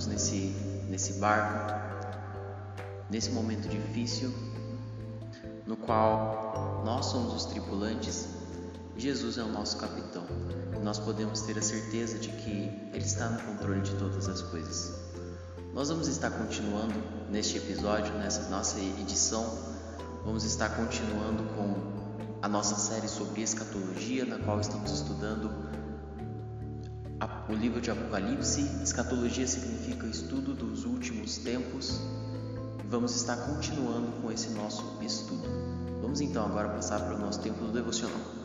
juntos nesse, nesse barco, nesse momento difícil, no qual nós somos os tripulantes, Jesus é o nosso capitão. Nós podemos ter a certeza de que Ele está no controle de todas as coisas. Nós vamos estar continuando neste episódio, nessa nossa edição, vamos estar continuando com a nossa série sobre escatologia, na qual estamos estudando o livro de Apocalipse. Escatologia significa estudo dos últimos tempos. Vamos estar continuando com esse nosso estudo. Vamos então agora passar para o nosso tempo do devocional.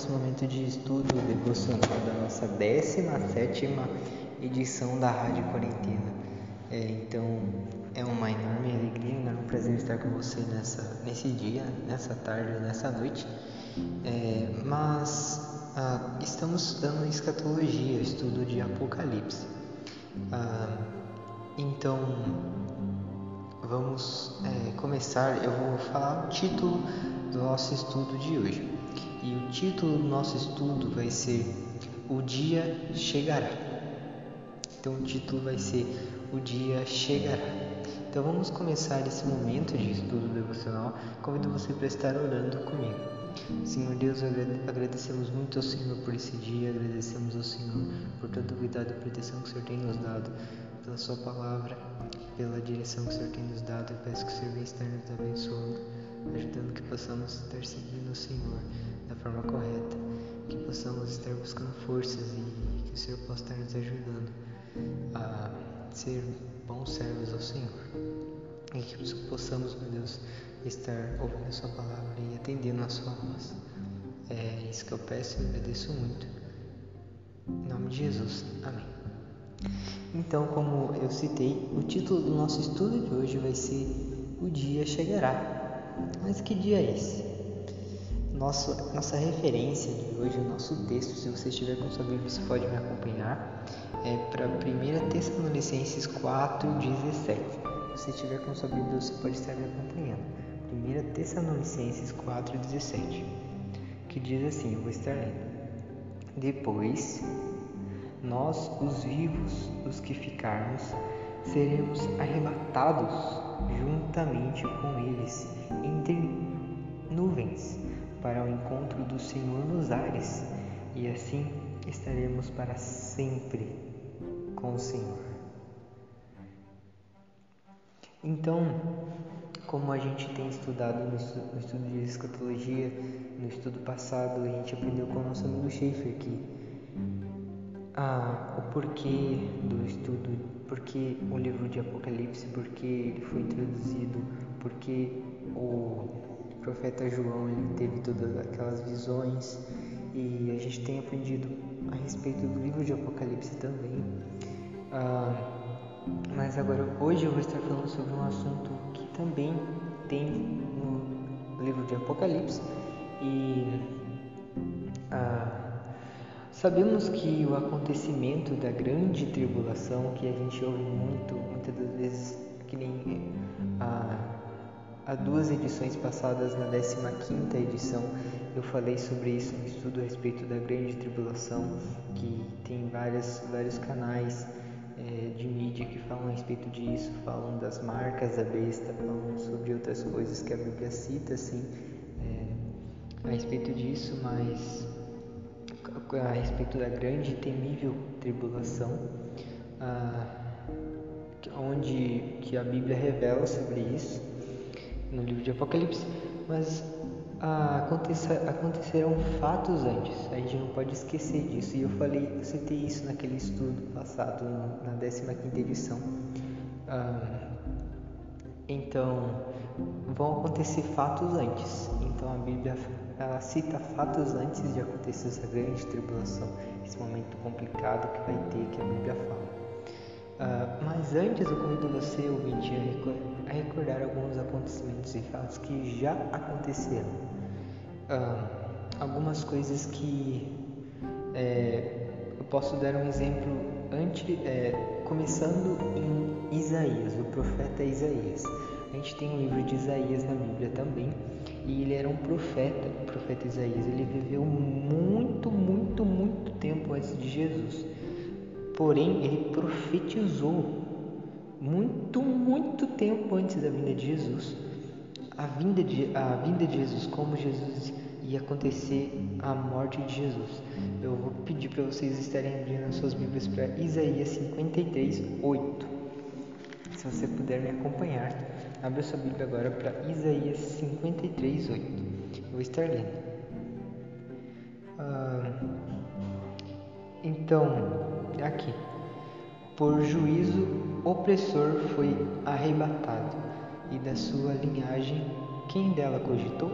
Nosso momento de estudo devocional da nossa 17 edição da Rádio Quarentena. É, então, é uma enorme alegria, um enorme prazer estar com você nessa, nesse dia, nessa tarde, nessa noite. É, mas ah, estamos estudando escatologia, estudo de Apocalipse. Ah, então, vamos é, começar. Eu vou falar o título do nosso estudo de hoje. E o título do nosso estudo vai ser O Dia Chegará. Então o título vai ser O Dia Chegará. Então vamos começar esse momento de estudo devocional. Convido você para estar orando comigo. Senhor Deus, agradecemos muito ao Senhor por esse dia, agradecemos ao Senhor por todo o cuidado e proteção que o Senhor tem nos dado, pela Sua palavra, pela direção que o Senhor tem nos dado. Eu peço que o Senhor venha estar nos abençoando ajudando que possamos estar seguindo o Senhor da forma correta, que possamos estar buscando forças e que o Senhor possa estar nos ajudando a ser bons servos ao Senhor. E que possamos, meu Deus, estar ouvindo a Sua palavra e atendendo a Sua voz. É isso que eu peço e agradeço muito. Em nome de Jesus. Amém. Então, como eu citei, o título do nosso estudo de hoje vai ser O Dia Chegará. Mas que dia é esse? Nosso, nossa referência de hoje, o nosso texto, se você estiver com sua Bíblia, você pode me acompanhar, é para 1 Tessalonicenses 4,17. Se você estiver com sua Bíblia, você pode estar me acompanhando. 1 Tessalonicenses 4,17, que diz assim: eu vou estar lendo. Depois, nós, os vivos, os que ficarmos, seremos arrebatados juntamente com eles entre nuvens para o encontro do Senhor nos ares, e assim estaremos para sempre com o Senhor. Então, como a gente tem estudado no estudo, de escatologia, no estudo passado, a gente aprendeu com o nosso amigo Schaefer que ah, o porquê do estudo porque o livro de Apocalipse, porque ele foi introduzido, porque o profeta João ele teve todas aquelas visões e a gente tem aprendido a respeito do livro de Apocalipse também. Ah, mas agora hoje eu vou estar falando sobre um assunto que também tem no livro de Apocalipse e ah, Sabemos que o acontecimento da grande tribulação, que a gente ouve muito, muitas das vezes, que nem a duas edições passadas, na 15 edição, eu falei sobre isso no estudo a respeito da grande tribulação, que tem várias, vários canais é, de mídia que falam a respeito disso, falam das marcas da besta, falam sobre outras coisas que a Bíblia cita, assim, é, a respeito disso, mas a respeito da grande e temível tribulação, ah, onde que a Bíblia revela sobre isso no livro de Apocalipse, mas ah, fatos antes, a gente não pode esquecer disso. E eu falei, eu citei isso naquele estudo passado, na 15 edição. Ah, então, vão acontecer fatos antes. Então a Bíblia ela cita fatos antes de acontecer essa grande tribulação, esse momento complicado que vai ter, que a Bíblia fala. Uh, mas antes eu convido você, ouvinte, a recordar alguns acontecimentos e fatos que já aconteceram. Ah, algumas coisas que é, eu posso dar um exemplo antes, é, começando em Isaías, o profeta Isaías. A gente tem um livro de Isaías na Bíblia também, e ele era um profeta, o profeta Isaías. Ele viveu muito, muito, muito tempo antes de Jesus. Porém, ele profetizou muito, muito tempo antes da vinda de Jesus. A vinda de, a vinda de Jesus, como Jesus ia acontecer a morte de Jesus. Eu vou pedir para vocês estarem abrindo as suas Bíblias para Isaías 53, 8. Se você puder me acompanhar, abra sua Bíblia agora para Isaías 53, 8. Eu vou estar lendo. Ah, então, aqui. Por juízo opressor foi arrebatado, e da sua linhagem quem dela cogitou?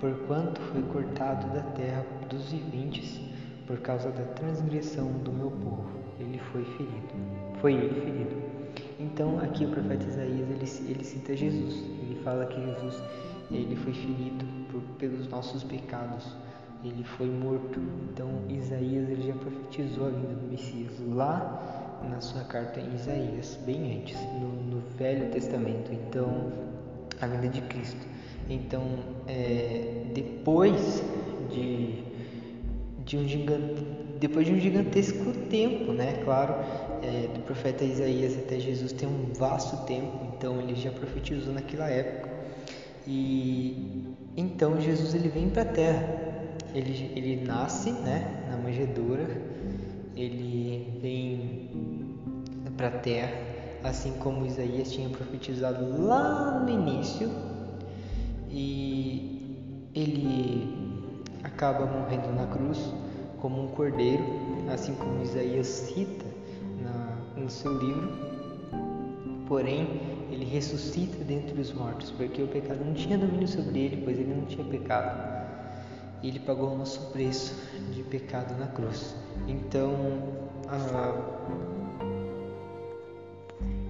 Porquanto foi cortado da terra dos viventes, por causa da transgressão do meu povo, ele foi ferido. Foi ele ferido. Então aqui o profeta Isaías ele, ele cita Jesus. Ele fala que Jesus ele foi ferido por, pelos nossos pecados. Ele foi morto. Então Isaías ele já profetizou a vinda do Messias lá na sua carta em Isaías, bem antes, no, no Velho Testamento. Então a vinda de Cristo. Então, é, depois de, de um gigante, depois de um gigantesco tempo, né? Claro, é, do profeta Isaías até Jesus tem um vasto tempo, então ele já profetizou naquela época. E então Jesus ele vem para a Terra. Ele, ele nasce, né, na manjedoura. Ele vem para a Terra, assim como Isaías tinha profetizado lá no início e ele acaba morrendo na cruz como um cordeiro, assim como Isaías cita na, no seu livro. Porém, ele ressuscita dentre os mortos, porque o pecado não tinha domínio sobre ele, pois ele não tinha pecado. Ele pagou o nosso preço de pecado na cruz. Então,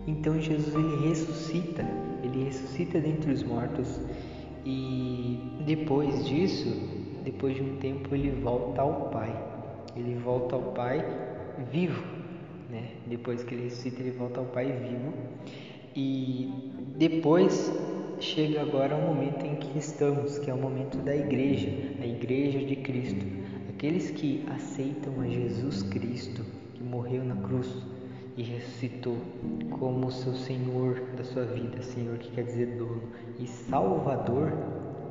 então Jesus ele ressuscita, ele ressuscita dentre os mortos e depois disso, depois de um tempo, ele volta ao Pai. Ele volta ao Pai vivo, né? Depois que ele ressuscita, ele volta ao Pai vivo. E depois chega agora o momento em que estamos, que é o momento da igreja, a igreja de Cristo. Aqueles que aceitam a Jesus Cristo, que morreu na cruz e ressuscitou como seu Senhor da sua vida, Senhor que quer dizer dono, e Salvador,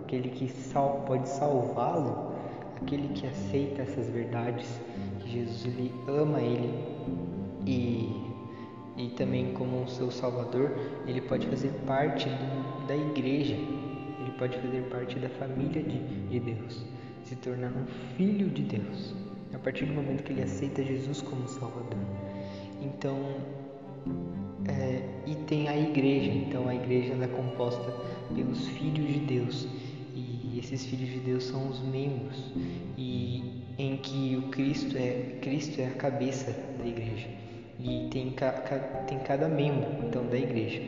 aquele que sal, pode salvá-lo, aquele que aceita essas verdades, que Jesus ele ama ele e, e também como seu Salvador, ele pode fazer parte da igreja, ele pode fazer parte da família de, de Deus, se tornar um filho de Deus, a partir do momento que ele aceita Jesus como Salvador. Então, é, e tem a igreja. Então, a igreja é composta pelos filhos de Deus. E esses filhos de Deus são os membros. E em que o Cristo é Cristo é a cabeça da igreja. E tem, tem cada membro então da igreja.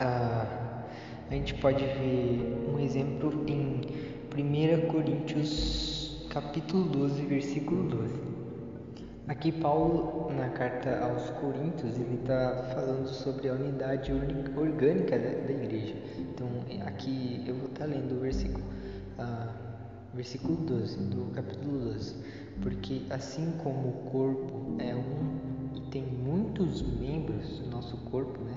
Ah, a gente pode ver um exemplo em 1 Coríntios capítulo 12, versículo 12. Aqui Paulo na carta aos Coríntios ele está falando sobre a unidade orgânica da, da, igreja. Então aqui eu vou estar tá lendo o versículo, ah, versículo 12 do capítulo 12, porque assim como o corpo é um e tem muitos membros, o nosso corpo, né?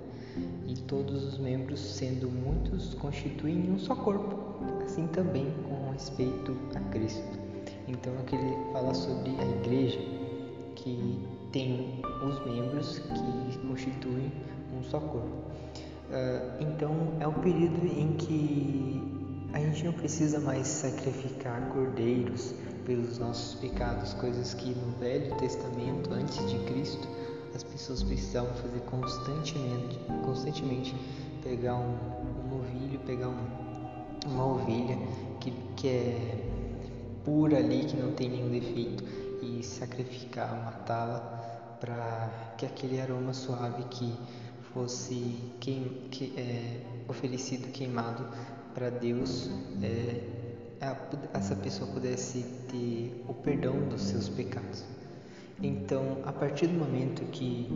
E todos os membros sendo muitos constituem um só corpo, assim também com respeito a Cristo. Então aqui ele fala sobre a igreja que tem os membros que constituem um só corpo. Uh, então é um período em que a gente não precisa mais sacrificar cordeiros pelos nossos pecados, coisas que no Velho Testamento, antes de Cristo, as pessoas precisavam fazer constantemente, constantemente pegar um, um pegar um, uma ovelha que, que é pura ali, que não tem nenhum defeito sacrificar, matá-la, para que aquele aroma suave que fosse queim, que, é, oferecido queimado para Deus, é, essa pessoa pudesse ter o perdão dos seus pecados. Então, a partir do momento que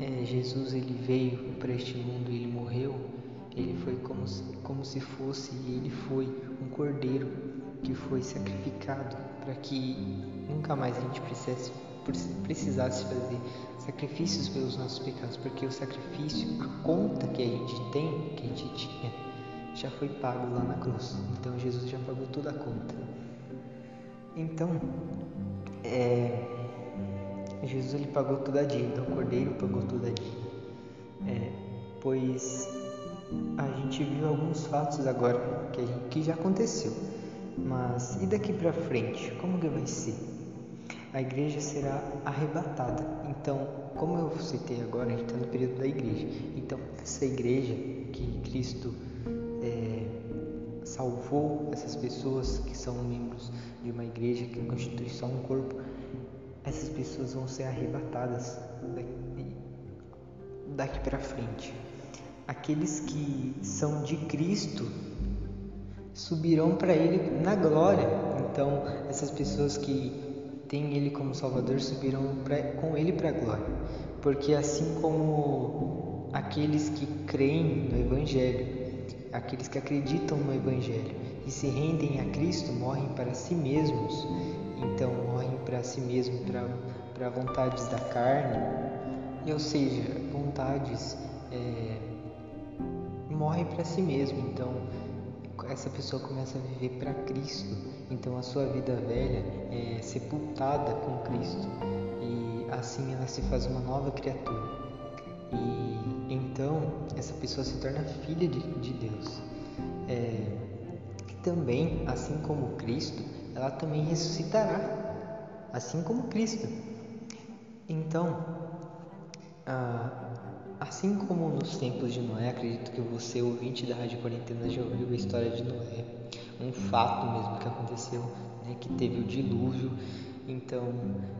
é, Jesus ele veio para este mundo, ele morreu, ele foi como se, como se fosse, ele foi um cordeiro que foi sacrificado para que nunca mais a gente precisasse, precisasse fazer sacrifícios pelos nossos pecados, porque o sacrifício, a conta que a gente tem, que a gente tinha, já foi pago lá na cruz. Então Jesus já pagou toda a conta. Então, é, Jesus ele pagou toda a dívida, o Cordeiro pagou toda a dívida. É, pois a gente viu alguns fatos agora que, gente, que já aconteceu. Mas e daqui para frente? Como que vai ser? A igreja será arrebatada. Então, como eu citei agora, a gente está no período da igreja. Então, essa igreja que Cristo é, salvou, essas pessoas que são membros de uma igreja que constitui só um corpo, essas pessoas vão ser arrebatadas daqui, daqui para frente. Aqueles que são de Cristo subirão para Ele na glória. Então, essas pessoas que têm Ele como Salvador subirão pra, com Ele para a glória. Porque assim como aqueles que creem no Evangelho, aqueles que acreditam no Evangelho e se rendem a Cristo morrem para si mesmos então morrem para si mesmo, para vontades da carne, ou seja, vontades é, morre para si mesmo. Então essa pessoa começa a viver para Cristo. Então a sua vida velha é sepultada com Cristo e assim ela se faz uma nova criatura. E então essa pessoa se torna filha de, de Deus. É, também, assim como Cristo, ela também ressuscitará, assim como Cristo. Então, ah, assim como nos tempos de Noé, acredito que você, ouvinte da Rádio Quarentena, já ouviu a história de Noé, um fato mesmo que aconteceu, né, que teve o dilúvio. Então,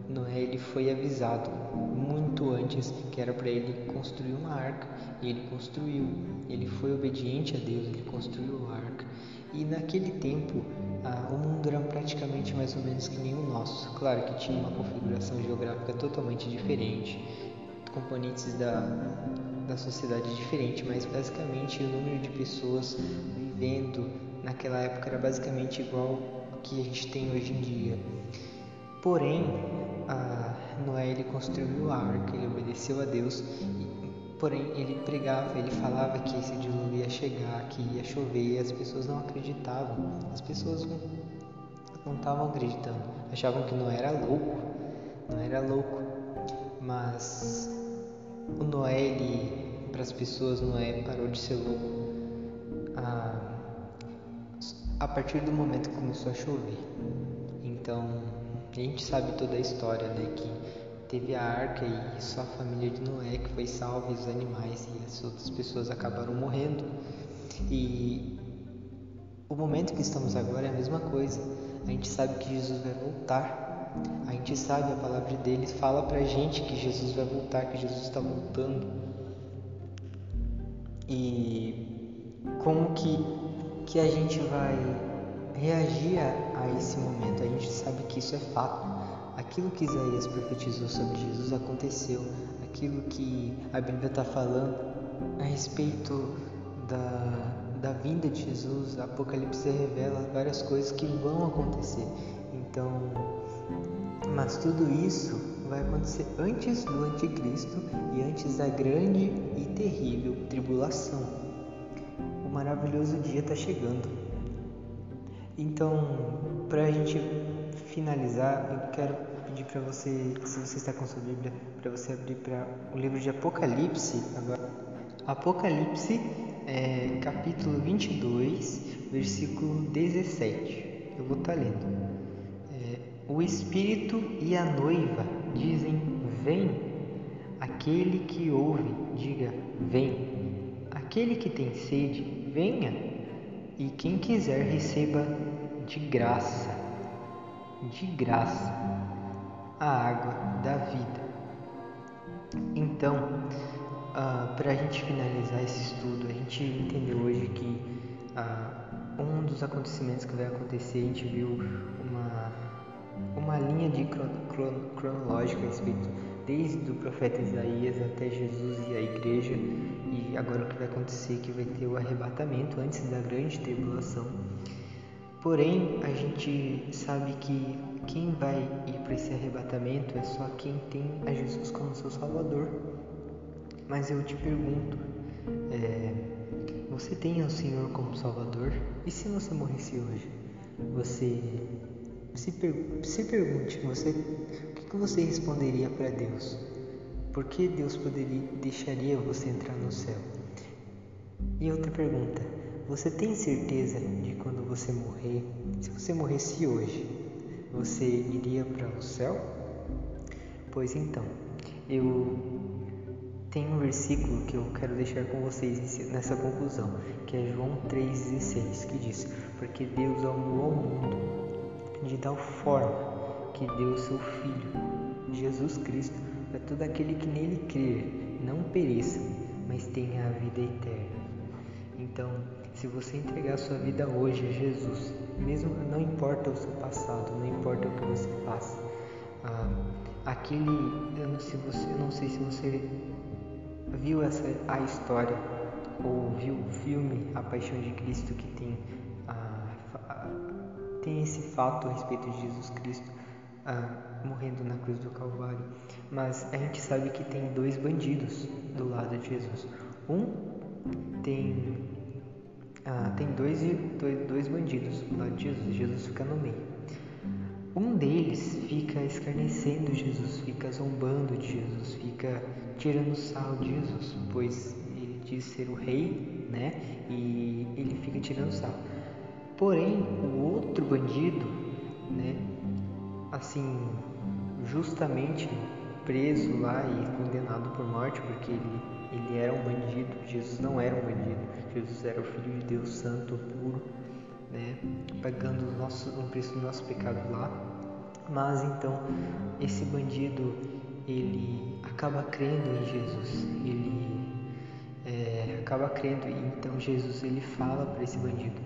Noé ele foi avisado muito antes que era para ele construir uma arca, e ele construiu. Ele foi obediente a Deus, ele construiu a arca. E naquele tempo, ah, o mundo era praticamente mais ou menos que nem o nosso. Claro que tinha uma configuração geográfica totalmente diferente, componentes da, da sociedade diferente, mas basicamente o número de pessoas vivendo naquela época era basicamente igual ao que a gente tem hoje em dia. Porém, a Noé ele construiu a arca, ele obedeceu a Deus Porém, ele pregava, ele falava que esse dilúvio ia chegar, que ia chover, e as pessoas não acreditavam. As pessoas não estavam acreditando, achavam que não era louco, não era louco. Mas o Noé, para as pessoas, Noé parou de ser louco a, a partir do momento que começou a chover. Então, a gente sabe toda a história, né? Que teve a arca e só a família de Noé que foi salva, os animais e as outras pessoas acabaram morrendo. E o momento que estamos agora é a mesma coisa. A gente sabe que Jesus vai voltar. A gente sabe, a palavra dele fala pra gente que Jesus vai voltar, que Jesus está voltando. E como que, que a gente vai reagir a, a esse momento? A gente isso é fato aquilo que Isaías profetizou sobre Jesus aconteceu, aquilo que a Bíblia está falando a respeito da, da vinda de Jesus, Apocalipse revela várias coisas que vão acontecer. Então, mas tudo isso vai acontecer antes do anticristo e antes da grande e terrível tribulação. O maravilhoso dia está chegando. Então, para a gente finalizar, eu quero pedir para você, se você está com sua Bíblia, para você abrir para o livro de Apocalipse agora. Apocalipse, é, capítulo 22, versículo 17. Eu vou estar tá lendo. É, o Espírito e a noiva dizem: Vem. Aquele que ouve, diga: Vem. Aquele que tem sede, venha. E quem quiser, receba de graça de graça a água da vida. Então, uh, para a gente finalizar esse estudo, a gente entendeu hoje que uh, um dos acontecimentos que vai acontecer, a gente viu uma, uma linha de cronológica a respeito desde o profeta Isaías até Jesus e a igreja, e agora o que vai acontecer é que vai ter o arrebatamento antes da grande tribulação. Porém, a gente sabe que quem vai ir para esse arrebatamento é só quem tem a Jesus como seu Salvador. Mas eu te pergunto, é, você tem o Senhor como Salvador? E se você morresse hoje? Você se, per se pergunte, você, o que, você responderia para Deus? Por que Deus poderia, deixaria você entrar no céu? E outra pergunta, você tem certeza de quando você morresse hoje, você iria para o céu? Pois então, eu tenho um versículo que eu quero deixar com vocês nessa conclusão, que é João 3,16, que diz: Porque Deus amou o mundo de tal forma que deu seu Filho, Jesus Cristo, para todo aquele que nele crer, não pereça, mas tenha a vida eterna. Então, se você entregar sua vida hoje a Jesus, mesmo não importa o seu passado, não importa o que você passa, ah, aquele, eu não, sei, você, eu não sei se você viu essa a história ou viu o filme A Paixão de Cristo que tem ah, tem esse fato a respeito de Jesus Cristo ah, morrendo na cruz do Calvário, mas a gente sabe que tem dois bandidos do lado de Jesus. Um tem ah, tem dois, dois, dois bandidos do lado de Jesus, Jesus fica no meio. Um deles fica escarnecendo Jesus, fica zombando de Jesus, fica tirando sarro de Jesus, pois ele diz ser o rei, né? E ele fica tirando sarro. Porém, o outro bandido, né? Assim, justamente preso lá e condenado por morte, porque ele, ele era um bandido, Jesus não era um bandido, Jesus era o Filho de Deus Santo, puro, né, pagando o, nosso, o preço do nosso pecado lá. Mas então, esse bandido, ele acaba crendo em Jesus, ele é, acaba crendo, e então Jesus ele fala para esse bandido: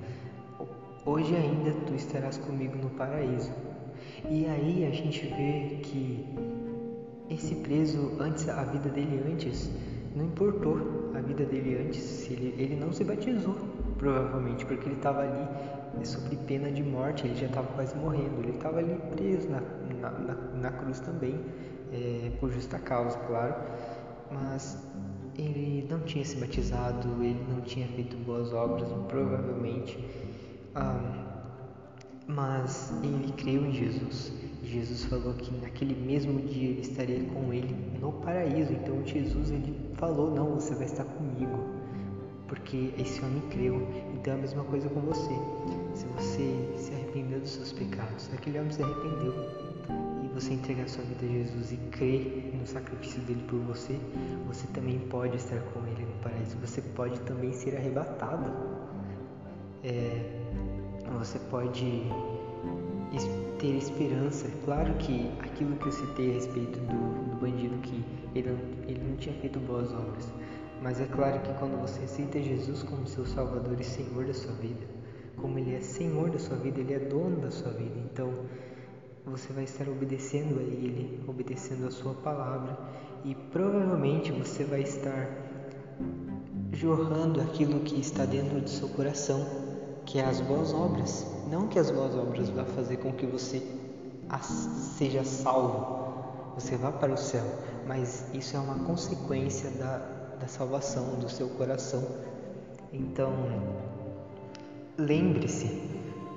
Hoje ainda tu estarás comigo no paraíso. E aí a gente vê que esse preso, antes a vida dele antes, não importou a vida dele antes, ele, ele não se batizou, provavelmente, porque ele estava ali é, sob pena de morte, ele já estava quase morrendo, ele estava ali preso na, na, na, na cruz também, é, por justa causa, claro, mas ele não tinha se batizado, ele não tinha feito boas obras, provavelmente, ah, mas ele creu em Jesus Jesus falou que naquele mesmo dia ele estaria com ele no paraíso. Então Jesus ele falou: "Não, você vai estar comigo". Porque esse homem creu. Então é a mesma coisa com você. Se você se arrependeu dos seus pecados, aquele homem se arrependeu e você entregar sua vida a Jesus e crer no sacrifício dele por você, você também pode estar com ele no paraíso. Você pode também ser arrebatado. É, você pode ter esperança. Claro que aquilo que eu citei a respeito do, do bandido que ele não, ele não tinha feito boas obras, mas é claro que quando você aceita Jesus como seu Salvador e Senhor da sua vida, como Ele é Senhor da sua vida, Ele é dono da sua vida, então você vai estar obedecendo a Ele, obedecendo a Sua palavra e provavelmente você vai estar jorrando aquilo que está dentro do seu coração, que é as boas obras. Não que as boas obras vá fazer com que você seja salvo, você vá para o céu, mas isso é uma consequência da, da salvação do seu coração. Então, lembre-se,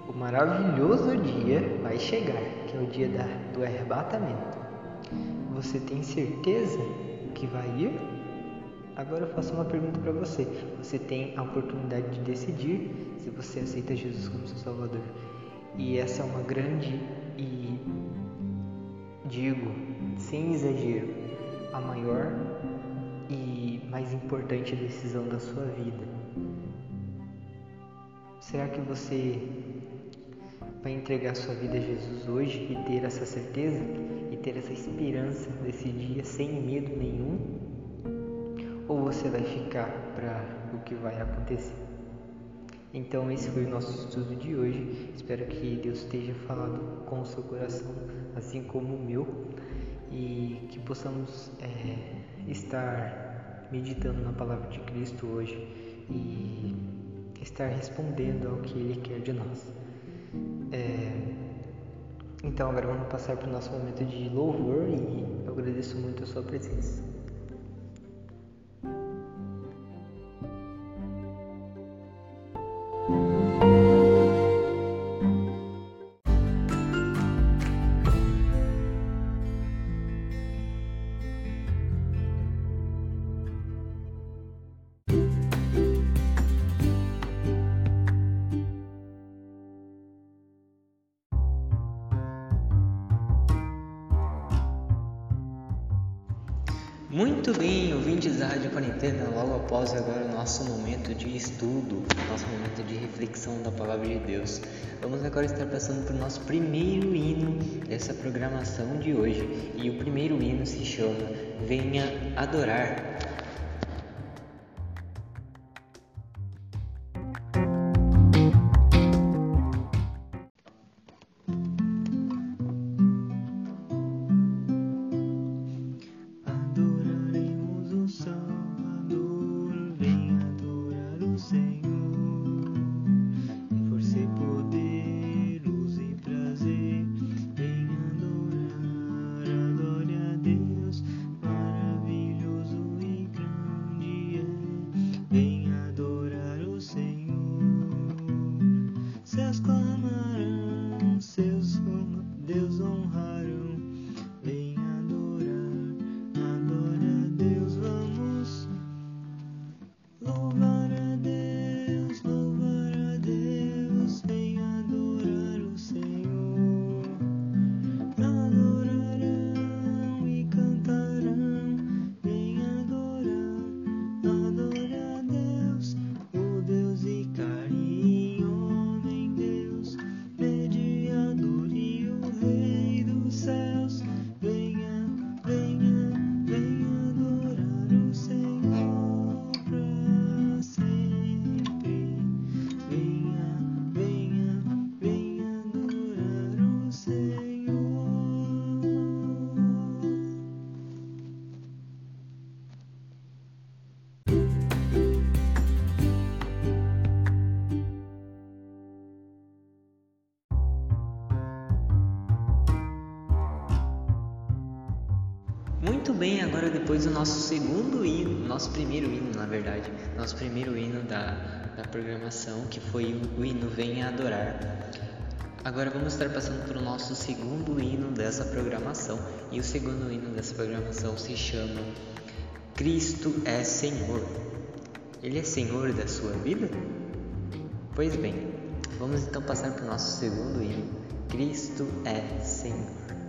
o maravilhoso dia vai chegar, que é o dia da, do arrebatamento. Você tem certeza que vai ir? Agora eu faço uma pergunta para você. Você tem a oportunidade de decidir se você aceita Jesus como seu Salvador. E essa é uma grande e, digo, sem exagero, a maior e mais importante decisão da sua vida. Será que você vai entregar sua vida a Jesus hoje e ter essa certeza e ter essa esperança desse dia sem medo nenhum? Ou você vai ficar para o que vai acontecer? Então, esse foi o nosso estudo de hoje. Espero que Deus esteja falando com o seu coração, assim como o meu, e que possamos é, estar meditando na palavra de Cristo hoje e estar respondendo ao que Ele quer de nós. É, então, agora vamos passar para o nosso momento de louvor e eu agradeço muito a sua presença. Muito bem, ouvintes da Rádio Quarentena, logo após agora o nosso momento de estudo, nosso momento de reflexão da Palavra de Deus. Vamos agora estar passando para o nosso primeiro hino dessa programação de hoje. E o primeiro hino se chama Venha Adorar. Do nosso segundo hino, nosso primeiro hino, na verdade, nosso primeiro hino da, da programação, que foi o, o hino Venha Adorar. Agora vamos estar passando para o nosso segundo hino dessa programação, e o segundo hino dessa programação se chama Cristo é Senhor. Ele é Senhor da sua vida? Pois bem, vamos então passar para o nosso segundo hino, Cristo é Senhor.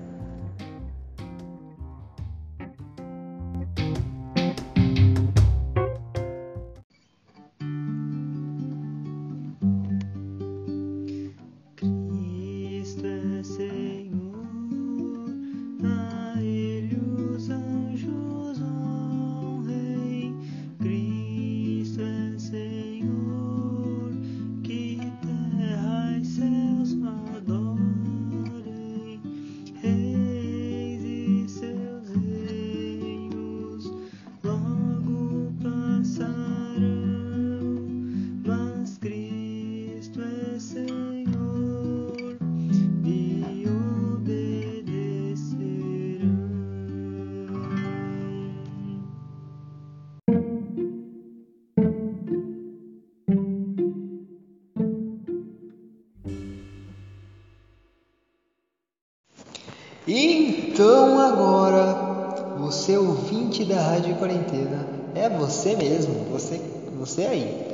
Você mesmo, você, você aí.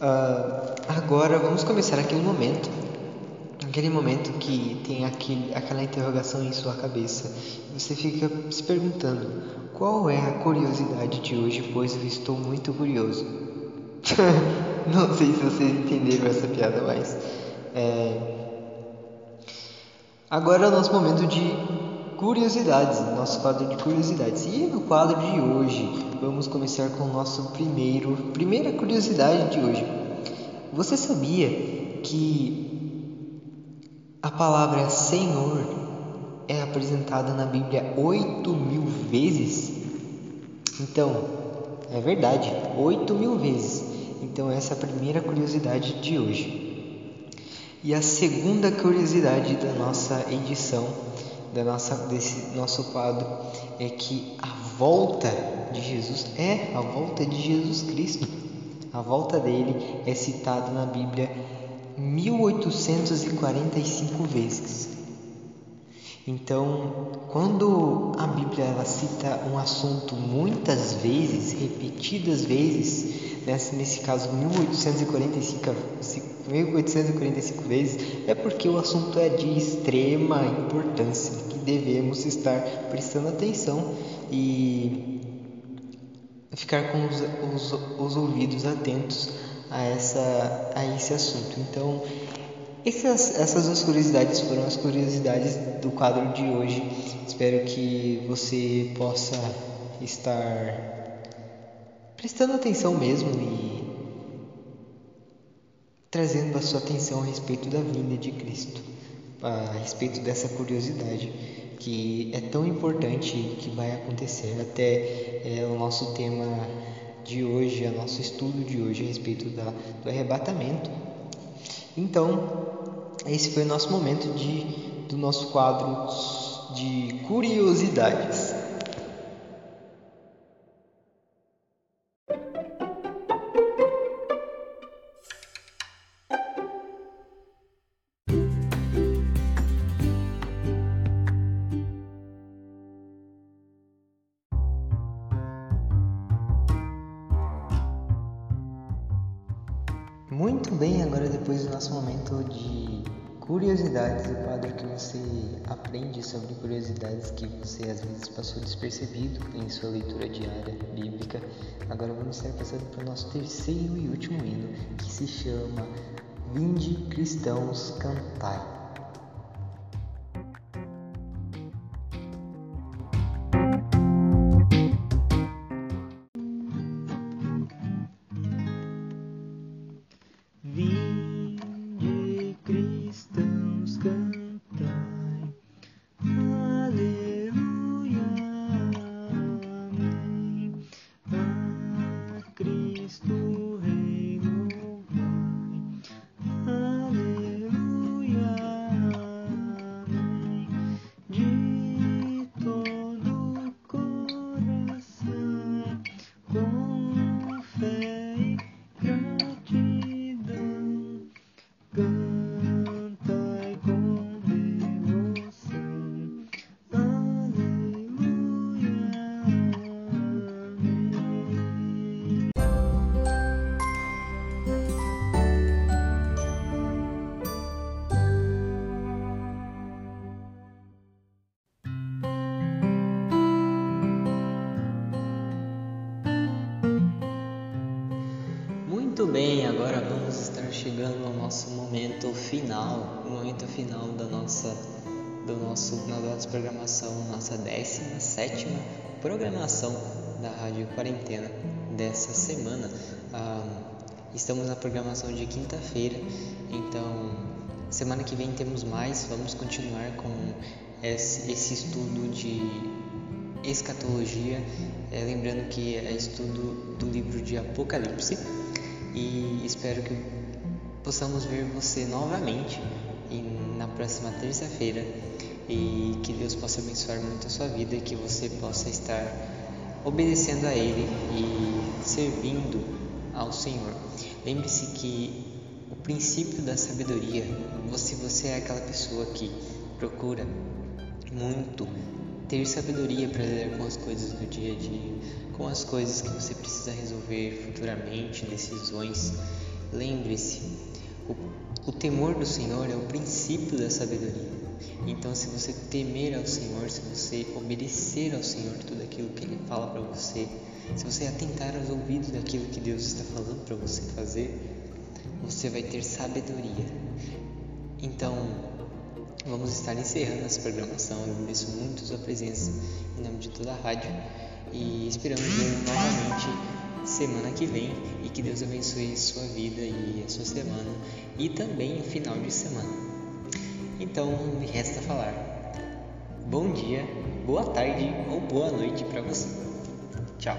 Uh, agora vamos começar aquele momento, aquele momento que tem aquele, aquela interrogação em sua cabeça. Você fica se perguntando qual é a curiosidade de hoje, pois eu estou muito curioso. Não sei se vocês entenderam essa piada, mas é... agora é o nosso momento de curiosidades, nosso quadro de curiosidades. E no quadro de hoje, vamos começar com o nosso primeiro, primeira curiosidade de hoje. Você sabia que a palavra Senhor é apresentada na Bíblia oito mil vezes? Então, é verdade, oito mil vezes. Então, essa é a primeira curiosidade de hoje. E a segunda curiosidade da nossa edição da nossa, desse nosso quadro é que a volta de Jesus é a volta de Jesus Cristo. A volta dele é citada na Bíblia 1845 vezes. Então, quando a Bíblia ela cita um assunto muitas vezes, repetidas vezes, nesse, nesse caso 1845, 1845 vezes, é porque o assunto é de extrema importância, que devemos estar prestando atenção e ficar com os, os, os ouvidos atentos a, essa, a esse assunto. Então, essas, essas duas curiosidades foram as curiosidades do quadro de hoje. Espero que você possa estar prestando atenção mesmo e trazendo a sua atenção a respeito da vinda de Cristo, a respeito dessa curiosidade que é tão importante que vai acontecer. Até é, o nosso tema de hoje, o nosso estudo de hoje a respeito da, do arrebatamento. Então, esse foi o nosso momento de, do nosso quadro de curiosidades. Passou despercebido em sua leitura diária bíblica. Agora vamos estar passando para o nosso terceiro e último hino, que se chama Vinde Cristãos Cantai. Final, o momento final da nossa, do nosso, na nossa programação, nossa 17 programação da Rádio Quarentena dessa semana. Ah, estamos na programação de quinta-feira, então semana que vem temos mais. Vamos continuar com esse, esse estudo de escatologia, é, lembrando que é estudo do livro de Apocalipse e espero que possamos ver você novamente na próxima terça-feira e que Deus possa abençoar muito a sua vida e que você possa estar obedecendo a Ele e servindo ao Senhor. Lembre-se que o princípio da sabedoria, se você é aquela pessoa que procura muito ter sabedoria para lidar com as coisas do dia a dia, com as coisas que você precisa resolver futuramente, decisões, lembre-se o, o temor do Senhor é o princípio da sabedoria. Então, se você temer ao Senhor, se você obedecer ao Senhor tudo aquilo que Ele fala para você, se você atentar aos ouvidos daquilo que Deus está falando para você fazer, você vai ter sabedoria. Então, vamos estar encerrando essa programação. Eu agradeço muito a sua presença em nome de toda a rádio e esperamos ver novamente semana que vem e que Deus abençoe sua vida e a sua semana e também o final de semana. Então, me resta falar. Bom dia, boa tarde ou boa noite para você. Tchau.